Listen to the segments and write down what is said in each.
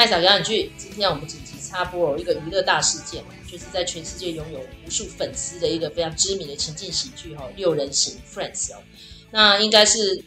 麦嫂讲两句，今天我们紧急插播一个娱乐大事件嘛，就是在全世界拥有无数粉丝的一个非常知名的情境喜剧哈，六人行 Friends 哦，那应该是。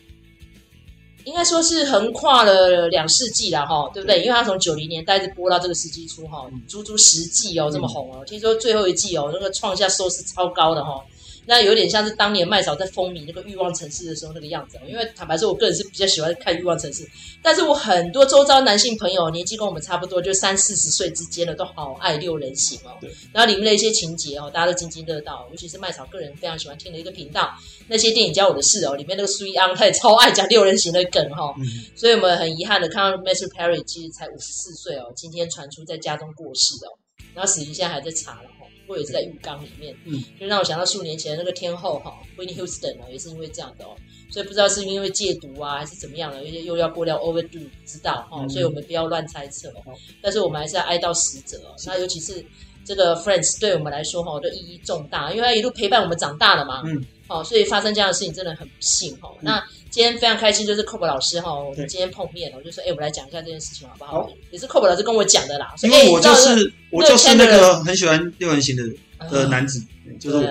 应该说是横跨了两世纪了哈，对不对？因为它从九零年代一直播到这个世纪初哈，足足十季哦，这么红哦。听说最后一季哦，那个创下收视超高的哈。那有点像是当年麦嫂在风靡那个欲望城市的时候那个样子，因为坦白说，我个人是比较喜欢看欲望城市，但是我很多周遭男性朋友年纪跟我们差不多，就三四十岁之间的都好爱六人行哦。对。然后里面的一些情节哦，大家都津津乐道，尤其是麦嫂个人非常喜欢听的一个频道，那些电影教我的事哦，里面那个苏一安他也超爱讲六人行的梗哈、哦。嗯。所以我们很遗憾的看到 Matthew Perry 其实才五十四岁哦，今天传出在家中过世哦，然后死因现在还在查了。或者是在浴缸里面，嗯，就让我想到数年前那个天后哈，Whitney Houston 也是因为这样的哦，所以不知道是因为戒毒啊，还是怎么样的，又又要过量 overdo，不知道哈，所以我们不要乱猜测哦。但是我们还是要哀悼死者哦，那尤其是这个 Friends 对我们来说哈，都意义重大，因为他一路陪伴我们长大了嘛，嗯，好，所以发生这样的事情真的很不幸哈。那今天非常开心，就是 Cob 老师哈，我们今天碰面了，我就说，哎，我们来讲一下这件事情好不好？也是 Cob 老师跟我讲的啦，因为我就是我就是那个很喜欢六人行的的男子，就是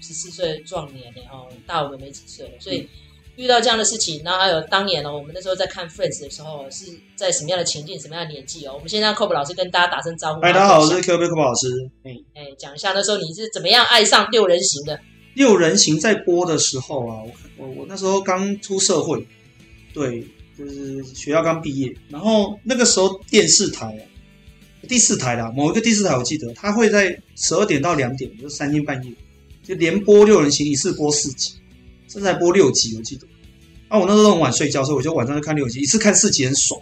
十四岁壮年哦，大我们没几岁，所以遇到这样的事情，然后还有当年哦，我们那时候在看 Friends 的时候，是在什么样的情境，什么样的年纪哦？我们先让 Cob 老师跟大家打声招呼。哎，大家好，我是 Q B Cob 老师。哎哎，讲一下那时候你是怎么样爱上六人行的？六人行在播的时候啊，我我我那时候刚出社会。对，就是学校刚毕业，然后那个时候电视台啊，第四台啦，某一个第四台我记得，他会在十二点到两点，就是三更半夜，就连播六人行，一次播四集，甚至还播六集，我记得。啊，我那时候很晚睡觉，所以我就晚上就看六集，一次看四集很爽，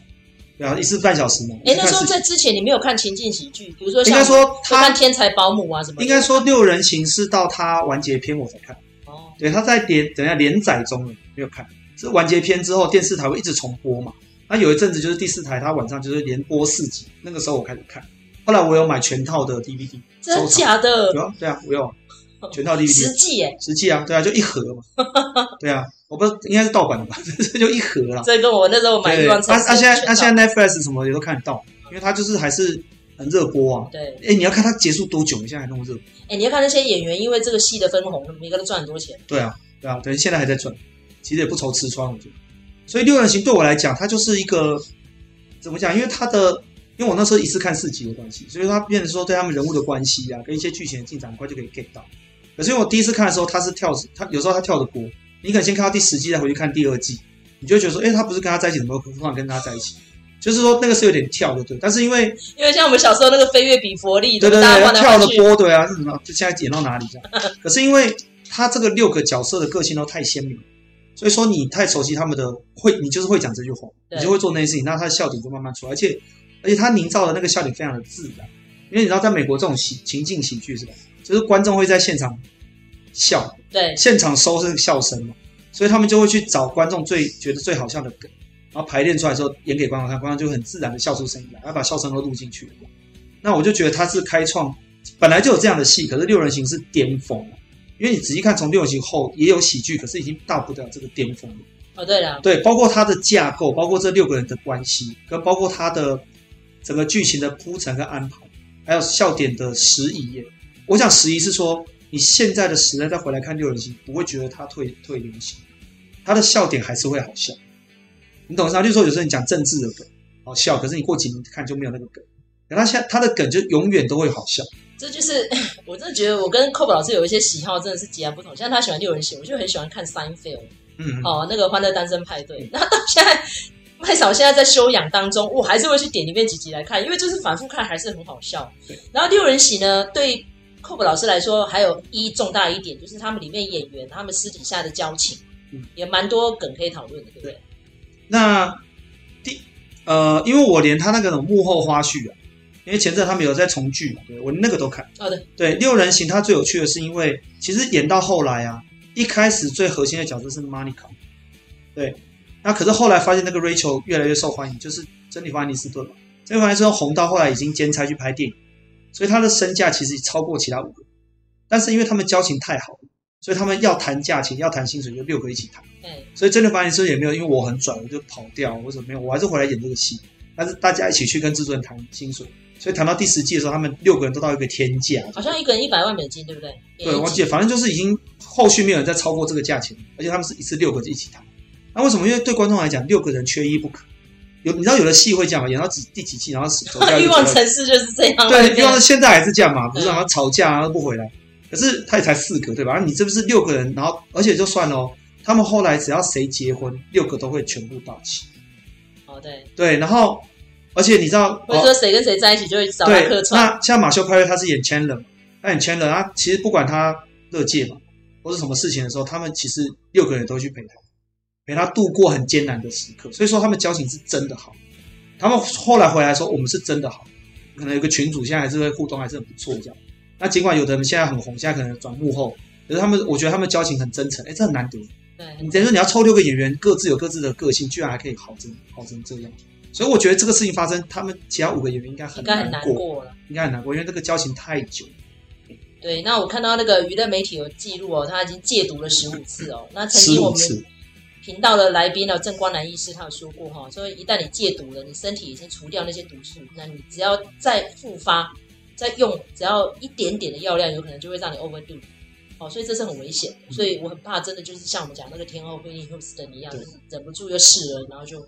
对啊，一次半小时嘛。哎，那时候在之前你没有看情境喜剧，比如说应该说他看天才保姆啊什么？应该说六人行是到他完结篇我才看。哦，对，他在连等下连载中了，没有看。是完结篇之后，电视台会一直重播嘛？那有一阵子就是第四台，他晚上就是连播四集。那个时候我开始看，后来我有买全套的 DVD，真的假的？有啊，对啊，我有全套 DVD，十季耶，十季啊，对啊，就一盒嘛，对啊，我不知道应该是盗版的吧，这 就一盒啦。这跟我那时候买一罐，那那现在那现在 Netflix 什么也都看得到，因为它就是还是很热播啊。对，哎，你要看它结束多久？你现在还那么热播？哎，你要看那些演员，因为这个戏的分红，每个都赚很多钱。对啊，对啊，等于，现在还在赚。其实也不愁吃穿，我觉得。所以六人行对我来讲，它就是一个怎么讲？因为它的，因为我那时候一次看四集的关系，所以它变成说对他们人物的关系啊，跟一些剧情的进展，很快就可以 get 到。可是因为我第一次看的时候，他是跳，他有时候他跳着播，你可能先看到第十季，再回去看第二季，你就会觉得说，哎，他不是跟他在一起，怎么突然跟他在一起？就是说那个是有点跳的，对。但是因为因为像我们小时候那个飞跃比佛利，对对对，跳的播，对啊，是什么？就现在演到哪里这样？可是因为他这个六个角色的个性都太鲜明。所以说你太熟悉他们的会，你就是会讲这句话，你就会做那些事情，那他的笑点就慢慢出来，而且而且他营造的那个笑点非常的自然，因为你知道在美国这种喜情境喜剧是吧，就是观众会在现场笑，对，现场收是笑声嘛，所以他们就会去找观众最觉得最好笑的梗，然后排练出来之后演给观众看，观众就很自然的笑出声音来，然后把笑声都录进去。那我就觉得他是开创，本来就有这样的戏，可是六人行是巅峰。因为你仔细看，从六人行后也有喜剧，可是已经到不了这个巅峰了。哦，对了，对，包括它的架构，包括这六个人的关系，跟包括它的整个剧情的铺陈跟安排，还有笑点的时移。我想十一是说，你现在的时代再回来看六人行，不会觉得它退退流行，它的笑点还是会好笑。你懂啥？就是说，有时候你讲政治的梗好笑，可是你过几年看就没有那个梗。可他现他的梗就永远都会好笑，这就是 我真的觉得我跟 Cob 老师有一些喜好真的是截然不同。像他喜欢六人行，我就很喜欢看 Seinfeld，嗯，哦，那个欢乐单身派对。然后到现在麦嫂现在在休养当中，我还是会去点里面几集来看，因为就是反复看还是很好笑。然后六人行呢，对 Cob 老师来说还有一重大一点，就是他们里面演员他们私底下的交情，嗯，也蛮多梗可以讨论的，对不对？那第呃，因为我连他那个幕后花絮啊。因为前阵他们有在重聚嘛，对，我那个都看。好的，对，六人行它最有趣的是，因为其实演到后来啊，一开始最核心的角色是 Monica，对，那可是后来发现那个 Rachel 越来越受欢迎，就是珍妮弗·安妮斯顿嘛，珍妮弗·安妮斯顿红到后来已经兼差去拍电影，所以他的身价其实超过其他五个，但是因为他们交情太好了，所以他们要谈价钱、要谈薪水，就六个一起谈。嗯，所以珍妮弗·安妮斯顿也没有因为我很拽我就跑掉或者没有，我还是回来演这个戏。但是大家一起去跟制作人谈薪水，所以谈到第十季的时候，他们六个人都到一个天价，好像一个人一百万美金，对不对？对，忘记了，反正就是已经后续没有人再超过这个价钱，而且他们是一次六个人一起谈。那为什么？因为对观众来讲，六个人缺一不可。有你知道有的戏会这样嘛？演到几第几季，然后走掉。欲望城市就是这样。对，欲望现在还是这样嘛？不是，然后吵架然后不回来。可是他也才四个，对吧？你这不是六个人，然后而且就算了，他们后来只要谁结婚，六个都会全部到齐。哦，对。对，然后而且你知道，或者说谁跟谁在一起就会找他客串。那像马修派瑞他是演 Chandler，他演 Chandler，他其实不管他乐界嘛，或是什么事情的时候，他们其实六个人都去陪他。陪他度过很艰难的时刻，所以说他们交情是真的好。他们后来回来说，我们是真的好，可能有个群主现在还是会互动，还是很不错这样。那尽管有的人现在很红，现在可能转幕后，可是他们，我觉得他们交情很真诚，哎，这很难得。对，你等于说你要抽六个演员，各自有各自的个性，居然还可以好成好成这样。所以我觉得这个事情发生，他们其他五个演员应该很难过，应该很难过了，应该很难过，因为这个交情太久。对，那我看到那个娱乐媒体有记录哦，他已经戒毒了十五次哦。那曾经我们。频道的来宾呢，郑光南医师他有说过哈，说一旦你戒毒了，你身体已经除掉那些毒素，那你只要再复发，再用只要一点点的药量，有可能就会让你 overdo，哦，所以这是很危险的，所以我很怕，真的就是像我们讲那个天后惠妮休斯顿一样，对忍不住就试了，然后就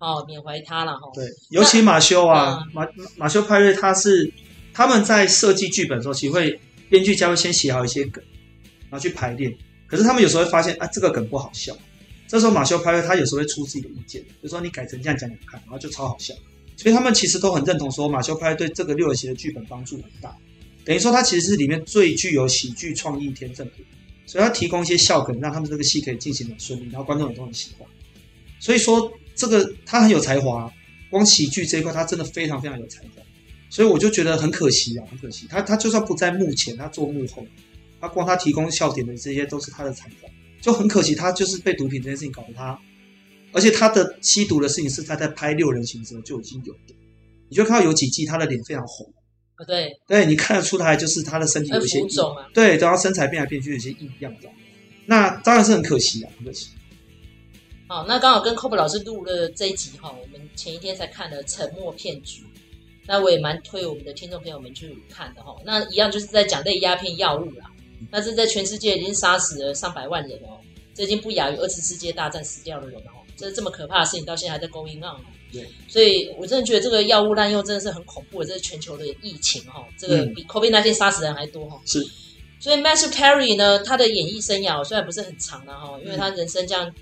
哦缅怀他了哈。对，尤其马修啊，马马修派瑞他是他们在设计剧本的时候，其实会编剧家会先写好一些梗，然后去排练，可是他们有时候会发现啊，这个梗不好笑。这时候马修派瑞他有时候会出自己的意见，就说你改成这样讲讲看，然后就超好笑。所以他们其实都很认同说马修派瑞对这个六人行的剧本帮助很大，等于说他其实是里面最具有喜剧创意天分的，所以他提供一些笑梗，让他们这个戏可以进行的顺利，然后观众也都很喜欢。所以说这个他很有才华，光喜剧这一块他真的非常非常有才华。所以我就觉得很可惜啊，很可惜。他他就算不在幕前，他做幕后，他光他提供笑点的这些都是他的才华。就很可惜，他就是被毒品这件事情搞得他，而且他的吸毒的事情是他在拍六人行的时候就已经有的。你就看到有几季他的脸非常红啊，对，对，你看得出来就是他的身体有一些异状啊，对，然后身材变来变去有些异样的，那当然是很可惜啊，很可惜。好，那刚好跟 Kobe 老师录了这一集哈，我们前一天才看了《沉默骗局》，那我也蛮推我们的听众朋友们去看的哈。那一样就是在讲类鸦片药物啦。那这在全世界已经杀死了上百万人哦，这已经不亚于二次世界大战死掉的人哦，这是这么可怕的事情，到现在还在 going on。对，所以我真的觉得这个药物滥用真的是很恐怖的，这是全球的疫情哈，这个比 COVID 那些杀死人还多哈。是，所以 Matthew Perry 呢，他的演艺生涯虽然不是很长的哈，因为他人生这样。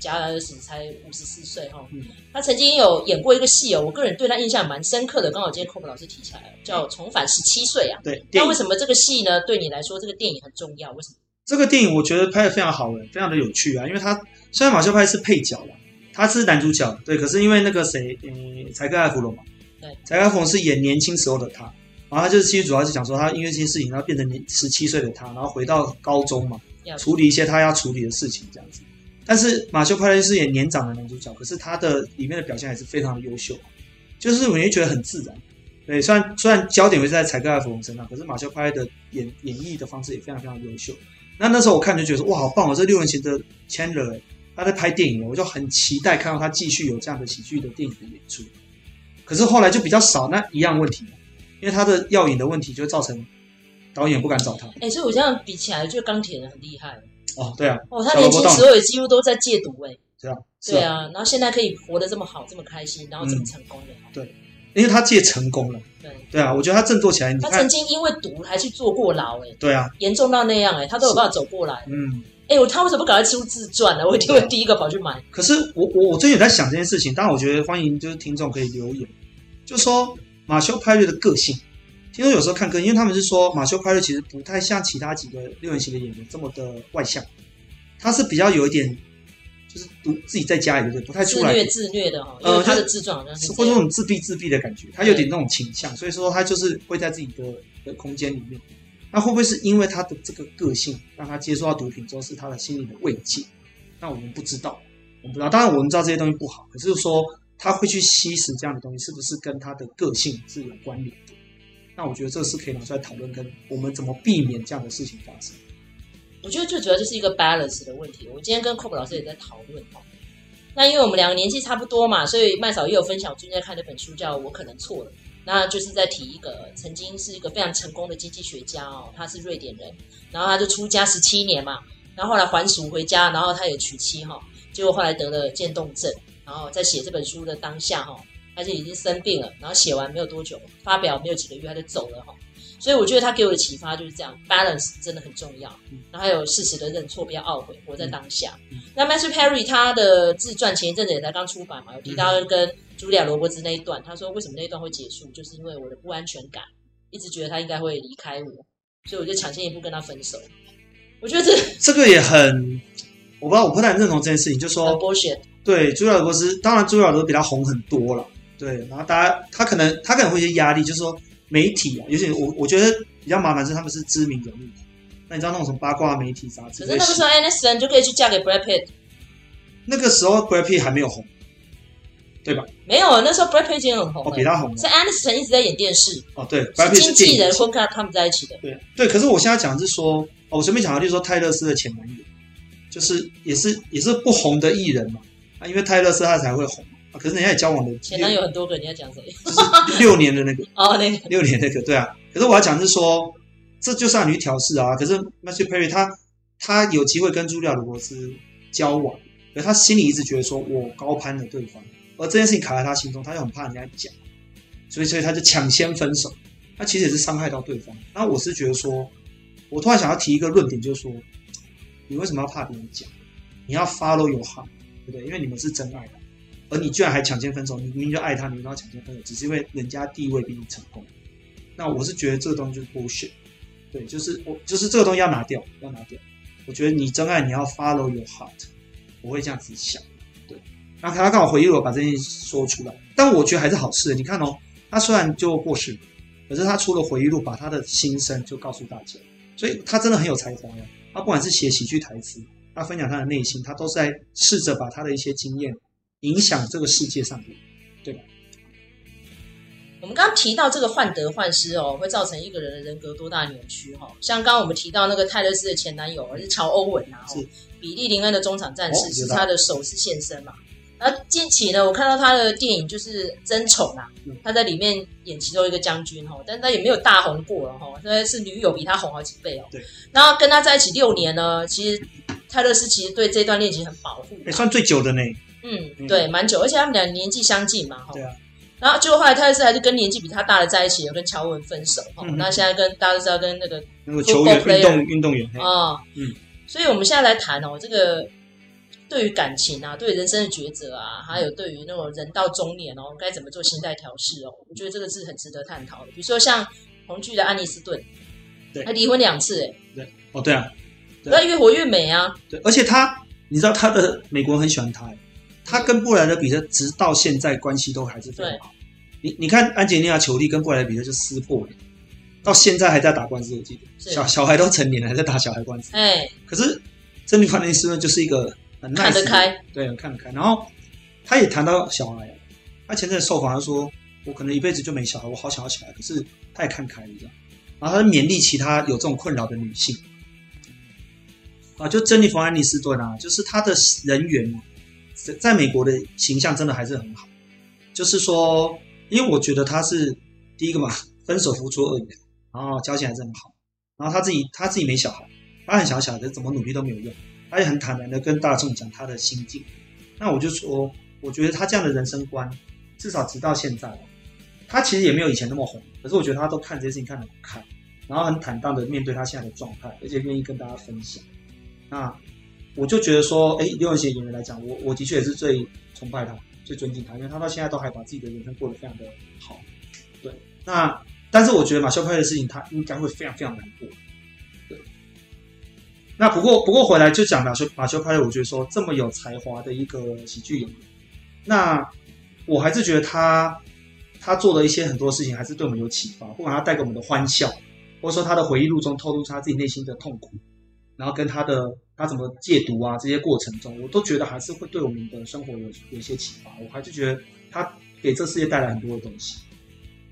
戛然而止，才五十四岁哈。嗯、他曾经有演过一个戏哦，我个人对他印象蛮深刻的。刚好今天 Kobe 老师提起来了，叫《重返十七岁》啊。对。那为什么这个戏呢？对你来说，这个电影很重要？为什么？这个电影我觉得拍的非常好诶，非常的有趣啊。因为他虽然马修派是配角了，他是男主角，对。可是因为那个谁，嗯，柴克艾弗隆嘛，对，柴克艾弗隆是演年轻时候的他，然后他就是其实主要是讲说他因为这些事情，然后变成年十七岁的他，然后回到高中嘛，处理一些他要处理的事情，这样子。但是马修派瑞是演年长的男主角，可是他的里面的表现还是非常的优秀，就是我会觉得很自然。对，虽然虽然焦点会在柴克艾弗隆身上，可是马修派瑞的演演绎的方式也非常非常优秀。那那时候我看就觉得哇，好棒哦！这六人行的 Chandler 他在拍电影，我就很期待看到他继续有这样的喜剧的电影的演出。可是后来就比较少，那一样问题，因为他的药瘾的问题，就造成导演不敢找他。哎、所以我这样比起来，就钢铁人很厉害。哦，对啊，哦，他年轻时候也几乎都在戒毒哎，对啊，对啊，然后现在可以活得这么好，这么开心，然后这么成功的，对，因为他戒成功了，对，对啊，我觉得他振作起来，他曾经因为毒还去坐过牢哎，对啊，严重到那样哎，他都有办法走过来，嗯，哎，我他为什么不赶快出自传呢？我一定会第一个跑去买。可是我我我最近也在想这件事情，当然我觉得欢迎就是听众可以留言，就说马修派瑞的个性。听说有时候看歌，因为他们是说马修派瑞其实不太像其他几个六人行的演员这么的外向，他是比较有一点，就是独自己在家里对不对？不太出来，自虐自虐的哈，呃，他的自传好像是或者那种自闭自闭的感觉，他有点那种倾向，所以说他就是会在自己的的空间里面。那会不会是因为他的这个个性，让他接触到毒品之后是他的心理的慰藉？那我们不知道，我们不知道。当然我们知道这些东西不好，可是说他会去吸食这样的东西，是不是跟他的个性是有关联的？那我觉得这是可以拿出来讨论，跟我们怎么避免这样的事情发生。我觉得最主要就是一个 balance 的问题。我今天跟 Kobe 老师也在讨论哈，那因为我们两个年纪差不多嘛，所以麦嫂也有分享，我最近在看那本书叫《我可能错了》，那就是在提一个曾经是一个非常成功的经济学家哦，他是瑞典人，然后他就出家十七年嘛，然后后来还俗回家，然后他也娶妻哈，结果后来得了渐冻症，然后在写这本书的当下哈，而且已经生病了，然后写完没有多久，发表没有几个月他就走了哈。所以我觉得他给我的启发就是这样，balance 真的很重要。然后还有适时的认错，不要懊悔，活在当下。嗯、那 Matthew Perry 他的自传前一阵子也才刚出版嘛，有提到跟茱莉亚罗伯兹那一段，他说为什么那一段会结束，就是因为我的不安全感，一直觉得他应该会离开我，所以我就抢先一步跟他分手。我觉得这 这个也很，我不知道，我不太认同这件事情，就说。对，茱莉亚罗伯兹，当然茱莉亚罗伯兹比他红很多了，对，然后大家他可能他可能会有些压力，就是说。媒体啊，尤其我我觉得比较麻烦是他们是知名人物，那你知道那种什么八卦媒体杂志？可是那个时候 Aniston 就可以去嫁给 Brad Pitt。那个时候 Brad Pitt 还没有红，对吧？没有，那时候 Brad Pitt 已经很红了，哦，比他红。是 Aniston 一直在演电视。哦，对，是经纪人分开他们在一起的。对对，可是我现在讲的是说，哦，我随便讲的就是说泰勒斯的前男友，就是也是也是不红的艺人嘛，啊，因为泰勒斯他才会红。可是人家也交往了前男友很多个，你要讲谁？就是六年的那个 哦，那个六年那个，对啊。可是我要讲的是说，这就是让你去调试啊。可是 Matthew Perry 他他有机会跟朱莉亚罗伯兹交往，可他心里一直觉得说我高攀了对方，而这件事情卡在他心中，他就很怕人家讲，所以所以他就抢先分手。他其实也是伤害到对方。那我是觉得说，我突然想要提一个论点，就是说，你为什么要怕别人讲？你要 follow your heart，对不对？因为你们是真爱的。而你居然还抢先分手，你明明就爱他，你然后抢先分手，只是因为人家地位比你成功。那我是觉得这个东西就是 bullshit，对，就是我就是这个东西要拿掉，要拿掉。我觉得你真爱你要 follow your heart，我会这样子想。对，那他刚好回忆我，把这件事说出来，但我觉得还是好事。你看哦，他虽然就过世了，可是他出了回忆录，把他的心声就告诉大家，所以他真的很有才华呀。他不管是写喜剧台词，他分享他的内心，他都是在试着把他的一些经验。影响这个世界上的，对吧？我们刚刚提到这个患得患失哦，会造成一个人的人格多大扭曲哈？像刚刚我们提到那个泰勒斯的前男友，是乔欧文啊，是比利林恩的中场战士，是他的首次现身嘛？然后近期呢，我看到他的电影就是《争宠》啊，他在里面演其中一个将军哈，但他也没有大红过了哈，现在是女友比他红好几倍哦。对，然后跟他在一起六年呢，其实泰勒斯其实对这段恋情很保护，也算最久的呢。嗯，对，蛮久，而且他们俩年纪相近嘛，哈。对啊。然后结果后来泰勒斯还是跟年纪比他大的在一起，有跟乔文分手，哈、嗯。那现在跟大家都知道跟那个那个球员运动运动员啊，哦、嗯。所以我们现在来谈哦，这个对于感情啊，对人生的抉择啊，还有对于那种人到中年哦，该怎么做心态调试哦，我觉得这个是很值得探讨的。比如说像红剧的安妮斯顿，对，他离婚两次，哎，对，哦，对啊，那越活越美啊，对，而且他，你知道他的美国人很喜欢他。他跟布莱德比特直到现在关系都还是非常好。你你看，安吉丽娜·裘丽跟布莱德比特就撕破脸，到现在还在打官司。我记得小小孩都成年了，还在打小孩官司。哎，可是珍妮弗·安妮斯顿就是一个很 nice, 看得开，对，很看得开。然后他也谈到小孩，他前阵受访他说：“我可能一辈子就没小孩，我好想要小孩。”可是他也看开了，这样。然后他勉励其他有这种困扰的女性啊，就珍妮弗·安妮斯顿啊，就是他的人缘。在在美国的形象真的还是很好，就是说，因为我觉得他是第一个嘛，分手不出恶缘，然后交情还是很好，然后他自己他自己没小孩，他很小小的，怎么努力都没有用，他也很坦然的跟大众讲他的心境。那我就说，我觉得他这样的人生观，至少直到现在，他其实也没有以前那么红，可是我觉得他都看这些事情看得很开，然后很坦荡的面对他现在的状态，而且愿意跟大家分享。那。我就觉得说，哎，刘文贤演员来讲，我我的确也是最崇拜他、最尊敬他，因为他到现在都还把自己的人生过得非常的好。对，那但是我觉得马修派的事情，他应该会非常非常难过。对，那不过不过回来就讲马修马修派，我觉得说这么有才华的一个喜剧演员，那我还是觉得他他做的一些很多事情还是对我们有启发，不管他带给我们的欢笑，或者说他的回忆录中透露出他自己内心的痛苦。然后跟他的他怎么戒毒啊，这些过程中，我都觉得还是会对我们的生活有有一些启发。我还是觉得他给这世界带来很多的东西。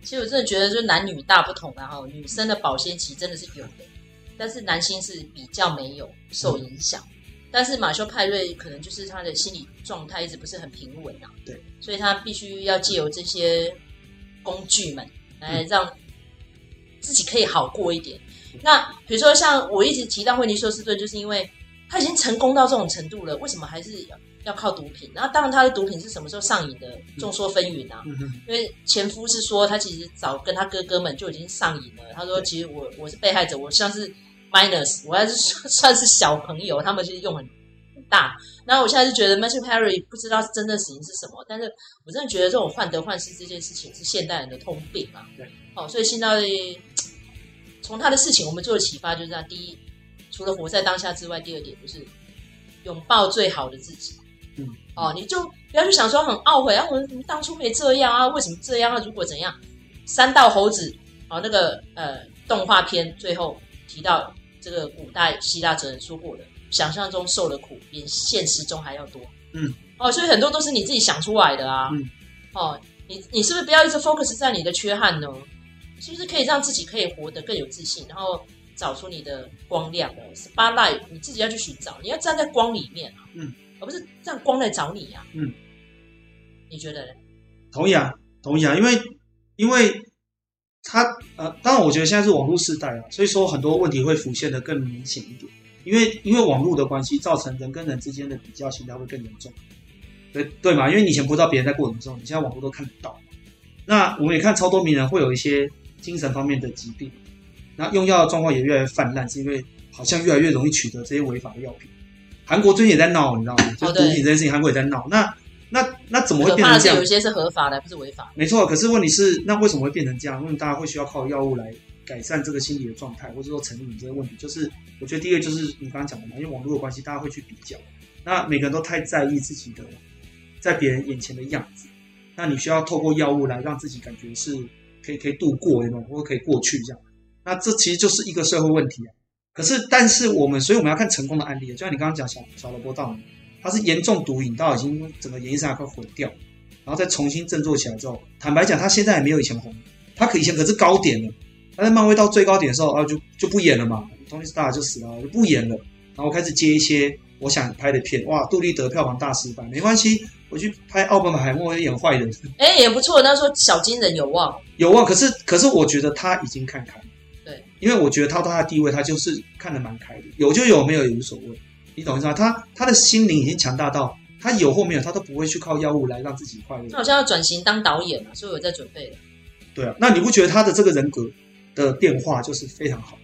其实我真的觉得，就是男女大不同啊，后，女生的保鲜期真的是有的，但是男性是比较没有受影响。但是马修派瑞可能就是他的心理状态一直不是很平稳啊。对，所以他必须要借由这些工具们来让自己可以好过一点。嗯、那比如说像我一直提到惠尼休斯顿，就是因为他已经成功到这种程度了，为什么还是要要靠毒品？然后当然他的毒品是什么时候上瘾的，众说纷纭啊。嗯、因为前夫是说他其实早跟他哥哥们就已经上瘾了。他说其实我我是被害者，我像是。minus，我还是算是小朋友，他们其实用很大。然后我现在就觉得 Matthew Perry 不知道真正死因是什么，但是我真的觉得这种患得患失这件事情是现代人的通病啊。对，好，所以现在从他的事情，我们做的启发就是这样：第一，除了活在当下之外，第二点就是拥抱最好的自己。嗯，哦，你就不要去想说很懊悔啊，我们当初没这样啊，为什么这样啊？如果怎样？三道猴子，哦，那个呃动画片最后提到。这个古代希腊哲人说过的，想象中受的苦比现实中还要多。嗯，哦，所以很多都是你自己想出来的啊。嗯，哦，你你是不是不要一直 focus 在你的缺憾呢？是不是可以让自己可以活得更有自信，然后找出你的光亮的 spotlight？你自己要去寻找，你要站在光里面啊。嗯，而不是让光来找你呀。嗯，你觉得呢？同意啊，同意啊，因为因为。他呃，当然，我觉得现在是网络时代啊，所以说很多问题会浮现的更明显一点。因为因为网络的关系，造成人跟人之间的比较心态会更严重，对对嘛？因为你以前不知道别人在过什么你现在网络都看得到。那我们也看超多名人会有一些精神方面的疾病，那用药的状况也越来越泛滥，是因为好像越来越容易取得这些违法的药品。韩国最近也在闹，你知道吗？就毒品这件事情，韩国也在闹。那那那怎么会变成这样？有些是合法的，不是违法。没错，可是问题是，那为什么会变成这样？因为大家会需要靠药物来改善这个心理的状态，或者说成瘾这个问题。就是我觉得第一个就是你刚刚讲的嘛，因为网络的关系，大家会去比较。那每个人都太在意自己的在别人眼前的样子，那你需要透过药物来让自己感觉是可以可以度过，对吗？或者可以过去这样。那这其实就是一个社会问题啊。可是，但是我们，所以我们要看成功的案例，就像你刚刚讲小小罗伯道。他是严重毒瘾到已经整个演艺生涯快毁掉，然后再重新振作起来之后，坦白讲，他现在也没有以前红，他可以前可是高点了。他在漫威到最高点的时候啊，就就不演了嘛，托尼斯塔就死了，就不演了。然后开始接一些我想拍的片，哇，杜立德票房大失败，没关系，我去拍奥本海默演坏人，哎，也不错。那说小金人有望，有望。可是可是我觉得他已经看开因为我觉得他到他的地位，他就是看得蛮开的，有就有，没有也无所谓。你懂意思吗？他他的心灵已经强大到，他有或没有，他都不会去靠药物来让自己快乐。他好像要转型当导演了，所以我在准备了。对啊，那你不觉得他的这个人格的变化就是非常好？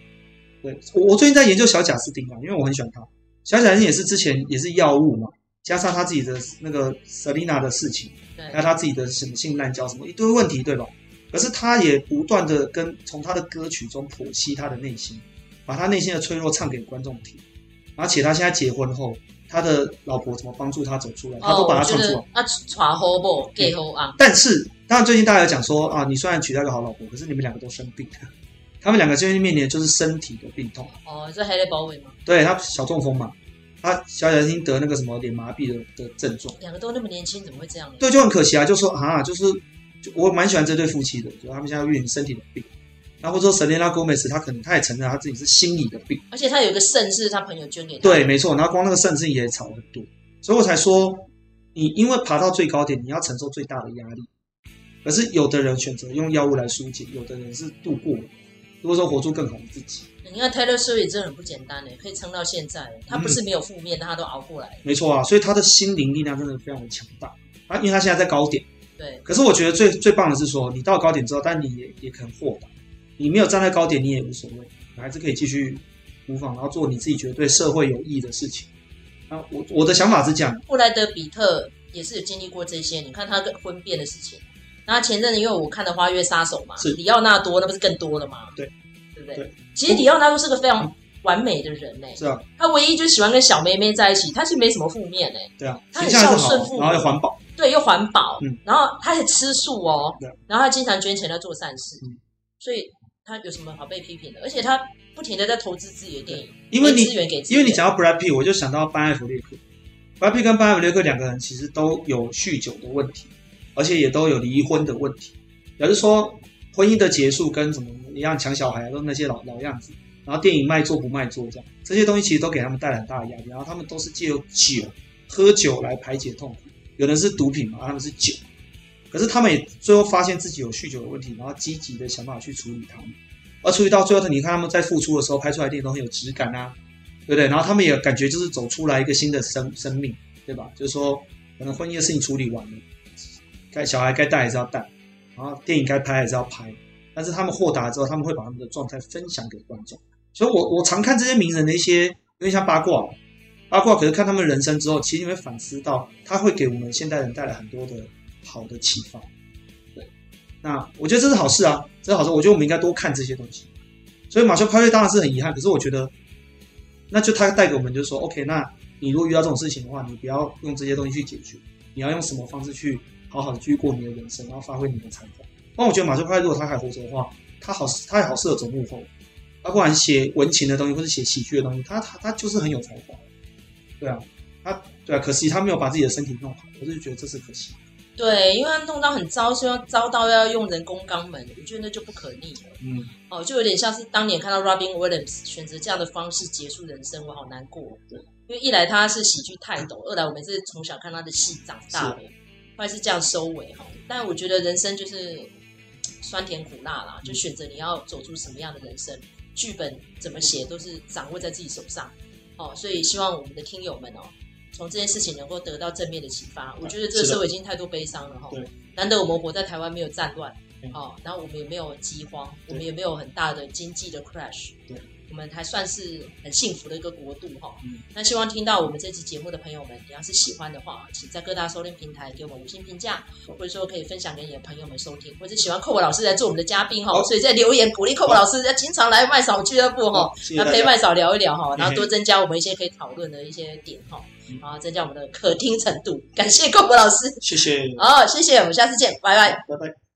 对，我我最近在研究小贾斯汀啊，因为我很喜欢他。小贾斯汀也是之前也是药物嘛，加上他自己的那个 Selina 的事情，对，还有他自己的什么性滥交什么一堆问题，对吧？可是他也不断的跟从他的歌曲中剖析他的内心，把他内心的脆弱唱给观众听。而且他现在结婚后，他的老婆怎么帮助他走出来，他都把他唱出来。那，传好不给好啊！但是，当然最近大家有讲说啊，你虽然娶到一个好老婆，可是你们两个都生病了，他们两个最近面临的就是身体的病痛。哦，这还得保卫吗？对，他小中风嘛，他小小心得那个什么脸麻痹的的症状。两个都那么年轻，怎么会这样呢？对，就很可惜啊，就说啊，就是就我蛮喜欢这对夫妻的，就他们现在面临身体的病。然后或者说，Selena Gomez，他可能他也承认他自己是心理的病，而且他有一个肾是他朋友捐给他。对，没错。然后光那个肾自己也吵很多，所以我才说，你因为爬到最高点，你要承受最大的压力。可是有的人选择用药物来疏解，有的人是度过了，如果说活出更好的自己。你看 Taylor Swift 真的很不简单呢，可以撑到现在。他不是没有负面，嗯、但他都熬过来。没错啊，所以他的心灵力量真的非常的强大啊，因为他现在在高点。对。可是我觉得最最棒的是说，你到高点之后，但你也也可能豁达。你没有站在高点，你也无所谓，你还是可以继续模仿，然后做你自己觉得对社会有益的事情。啊，我我的想法是这样。布莱德比特也是有经历过这些，你看他跟婚变的事情。那前阵子因为我看的《花月杀手》嘛，是里奥纳多，那不是更多了吗？对，对不对？对。其实里奥纳多是个非常完美的人呢。是啊。他唯一就喜欢跟小妹妹在一起，他其实没什么负面呢。对啊。他很孝顺父母，然后又环保。对，又环保。嗯。然后他还吃素哦。对。然后他经常捐钱来做善事。嗯。所以。他有什么好被批评的？而且他不停的在投资自己的电影，因为你资源给因为你讲到 Brad Pitt，我就想到班艾弗列克。Brad Pitt 跟班艾弗列克两个人其实都有酗酒的问题，而且也都有离婚的问题。也就是说，婚姻的结束跟什么一样，抢小孩都那些老老样子。然然后电影卖座不卖座这样，这些东西其实都给他们带来很大的压力。然后他们都是借由酒、喝酒来排解痛苦，有的是毒品嘛，他们是酒。可是他们也最后发现自己有酗酒的问题，然后积极的想办法去处理他们。而处理到最后，你看他们在复出的时候拍出来的电影都很有质感啊，对不对？然后他们也感觉就是走出来一个新的生生命，对吧？就是说，可能婚姻的事情处理完了，该小孩该带还是要带，然后电影该拍还是要拍。但是他们豁达之后，他们会把他们的状态分享给观众。所以我我常看这些名人的一些有点像八卦，八卦可是看他们人生之后，其实你会反思到，他会给我们现代人带来很多的好的启发。对，那我觉得这是好事啊，这是好事。我觉得我们应该多看这些东西。所以马修派瑞当然是很遗憾，可是我觉得，那就他带给我们就是说，OK，那你如果遇到这种事情的话，你不要用这些东西去解决，你要用什么方式去好好的去过你的人生，然后发挥你的才华。那我觉得马修派瑞如果他还活着的话，他好，他也好适合走幕后。他不管写文情的东西，或是写喜剧的东西，他他他就是很有才华。对啊，他对啊，可惜他没有把自己的身体弄好，我就觉得这是可惜。对，因为他弄到很糟，所以要糟到要用人工肛门，我觉得那就不可逆了。嗯，哦，就有点像是当年看到 Robin Williams 选择这样的方式结束人生，我好难过。对，因为一来他是喜剧泰斗，二来我们是从小看他的戏长大的，后来是这样收尾哈。但我觉得人生就是酸甜苦辣啦，就选择你要走出什么样的人生。剧本怎么写都是掌握在自己手上，哦，所以希望我们的听友们哦，从这件事情能够得到正面的启发。我觉得这个社会已经太多悲伤了哈，难得我们活在台湾没有战乱，哦，然后我们也没有饥荒，我们也没有很大的经济的 crash，对。我们还算是很幸福的一个国度哈，那希望听到我们这期节目的朋友们，你要是喜欢的话，请在各大收听平台给我们五星评价，或者说可以分享给你的朋友们收听，或者喜欢寇博老师来做我们的嘉宾哈，所以在留言鼓励寇博老师要经常来麦嫂俱乐部哈，那陪麦嫂聊一聊哈，然后多增加我们一些可以讨论的一些点哈，然后增加我们的可听程度。感谢寇博老师，谢谢，好，谢谢，我们下次见，拜拜，拜拜。